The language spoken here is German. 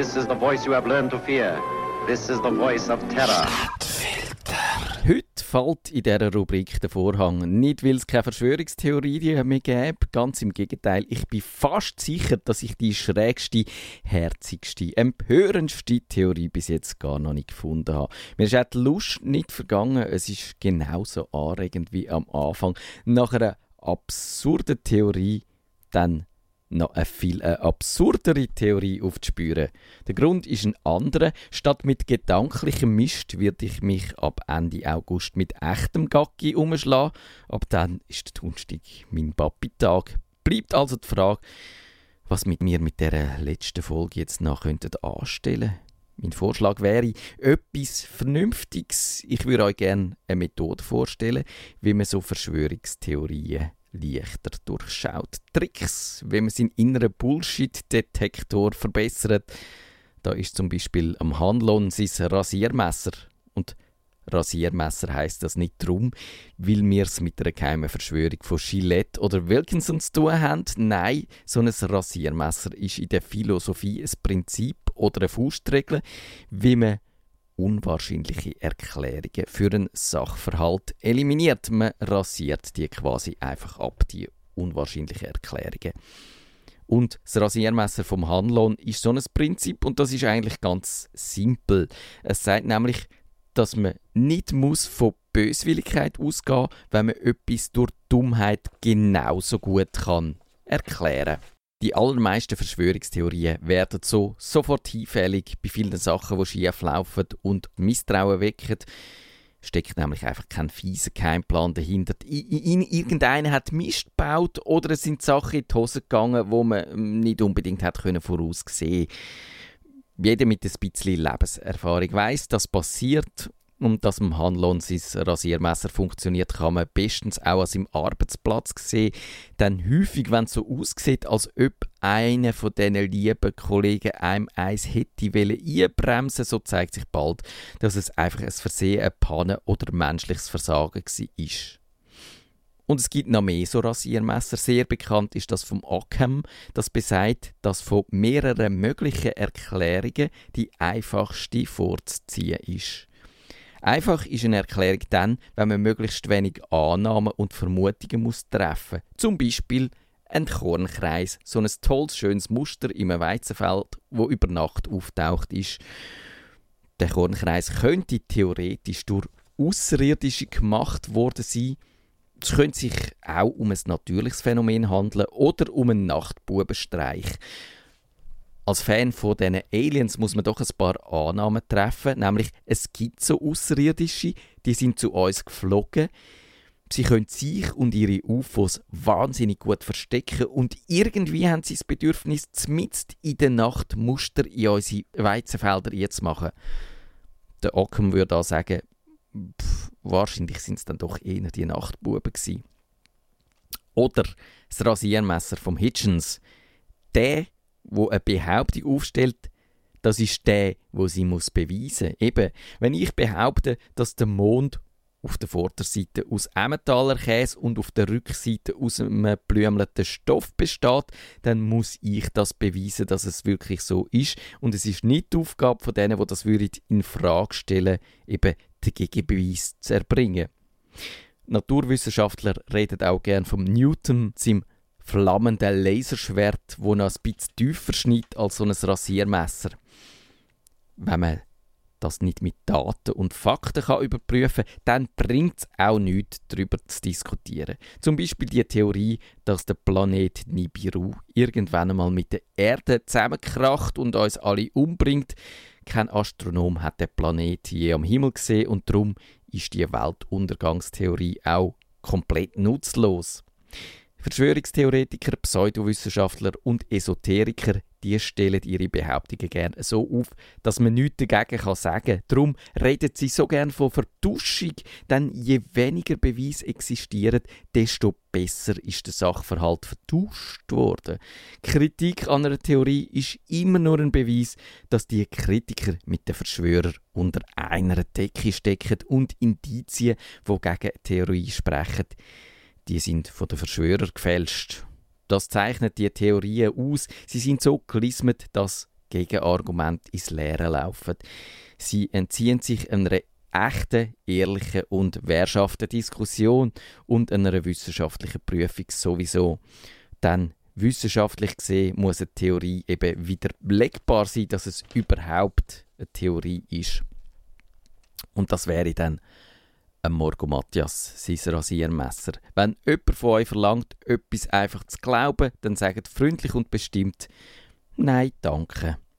This is the voice you have learned to fear. This is the voice of terror. Heute fällt in dieser Rubrik der Vorhang. Nicht, weil es keine Verschwörungstheorie mehr gäbe, ganz im Gegenteil. Ich bin fast sicher, dass ich die schrägste, herzigste, empörendste Theorie bis jetzt gar noch nicht gefunden habe. Mir ist auch die Lust nicht vergangen. Es ist genauso anregend wie am Anfang. Nach einer absurden Theorie dann noch eine viel eine absurdere Theorie aufzuspüren. Der Grund ist ein anderer. Statt mit gedanklichem Mist werde ich mich ab Ende August mit echtem Gacki umschlagen. Ab dann ist der Donnerstag mein Papi-Tag. Bleibt also die Frage, was mit mir mit der letzten Folge jetzt noch könntet anstellen. Mein Vorschlag wäre etwas Vernünftiges. Ich würde euch gerne eine Methode vorstellen, wie man so Verschwörungstheorien leichter durchschaut. Tricks, wenn man seinen inneren Bullshit-Detektor verbessert. Da ist zum Beispiel am Handlohn sein Rasiermesser. Und Rasiermesser heißt das nicht darum, weil wir es mit einer geheimen Verschwörung von Gillette oder Wilkinson zu tun haben. Nein, so ein Rasiermesser ist in der Philosophie ein Prinzip oder eine Faustregel, wie man unwahrscheinliche Erklärungen für einen Sachverhalt eliminiert. Man rasiert die quasi einfach ab, die unwahrscheinlichen Erklärungen. Und das Rasiermesser vom Handlohn ist so ein Prinzip und das ist eigentlich ganz simpel. Es sagt nämlich, dass man nicht muss von Böswilligkeit ausgehen, wenn man etwas durch Dummheit genauso gut kann erklären. Die allermeisten Verschwörungstheorien werden so sofort hinfällig bei vielen Sachen, die schief laufen und Misstrauen wecken. Steckt nämlich einfach kein fieser Keimplan dahinter. In, irgendeiner hat Mist gebaut oder es sind Sachen in die Hose gegangen, wo man ähm, nicht unbedingt hat können voraussehen. Jeder mit ein bisschen Lebenserfahrung weiß, das passiert und dass im Handlohn sein Rasiermesser funktioniert, kann man bestens auch an seinem Arbeitsplatz sehen. Denn häufig, wenn es so aussieht, als ob einer von diesen lieben Kollegen einem eins hätte einbremsen so zeigt sich bald, dass es einfach ein Versehen, eine Panne oder menschliches Versagen war. Und es gibt noch mehr so Rasiermesser. Sehr bekannt ist das vom Ockham, das besagt, dass von mehreren möglichen Erklärungen die einfachste vorzuziehen ist. Einfach ist eine Erklärung dann, wenn man möglichst wenig Annahmen und Vermutungen muss treffen muss. Zum Beispiel ein Kornkreis, so ein tolles, schönes Muster im Weizenfeld, wo über Nacht auftaucht ist. Der Kornkreis könnte theoretisch durch Außerirdische gemacht worden sein. Es könnte sich auch um ein natürliches Phänomen handeln oder um einen Nachtbubenstreich als Fan von diesen Aliens muss man doch ein paar Annahmen treffen, nämlich es gibt so Außerirdische, die sind zu uns geflogen. Sie können sich und ihre UFOs wahnsinnig gut verstecken und irgendwie haben sie das Bedürfnis, mitten in der Nacht Muster in unsere Weizenfelder zu machen. Der Ockham würde da sagen, pff, wahrscheinlich sind es dann doch eher die Nachtbuben gewesen. Oder das Rasiermesser vom Hitchens. Der wo eine Behauptung aufstellt, das ist der, wo sie muss beweisen. Eben, wenn ich behaupte, dass der Mond auf der Vorderseite aus Emmentaler Käse und auf der Rückseite aus einem blümelten Stoff besteht, dann muss ich das beweisen, dass es wirklich so ist. Und es ist nicht die Aufgabe von denen, die das in Frage stellen, eben den Gegenbeweis zu erbringen. Naturwissenschaftler reden auch gern vom Newton, seinem flammenden Laserschwert, wo noch ein bisschen tiefer schneidet als so ein Rasiermesser. Wenn man das nicht mit Daten und Fakten kann überprüfen kann, dann bringt es auch nichts, darüber zu diskutieren. Zum Beispiel die Theorie, dass der Planet Nibiru irgendwann einmal mit der Erde zusammenkracht und uns alle umbringt. Kein Astronom hat den Planet je am Himmel gesehen und darum ist die Weltuntergangstheorie auch komplett nutzlos. Verschwörungstheoretiker, Pseudowissenschaftler und Esoteriker, die stellen ihre Behauptungen gerne so auf, dass man nichts dagegen sagen kann. Darum reden sie so gern von Vertuschung, denn je weniger Beweise existieren, desto besser ist der Sachverhalt vertuscht worden. Kritik an einer Theorie ist immer nur ein Beweis, dass die Kritiker mit den Verschwörern unter einer Decke stecken und Indizien, die gegen Theorie sprechen, die sind von den Verschwörern gefälscht. Das zeichnet die Theorien aus. Sie sind so gelismet, dass Gegenargumente ins Leere laufen. Sie entziehen sich einer echten, ehrlichen und wehrschaften Diskussion und einer wissenschaftlichen Prüfung sowieso. Denn wissenschaftlich gesehen muss eine Theorie eben widerlegbar sein, dass es überhaupt eine Theorie ist. Und das wäre dann Morgo Matthias, sein Rasiermesser. Wenn jemand von euch verlangt, etwas einfach zu glauben, dann sagt freundlich und bestimmt Nein, danke.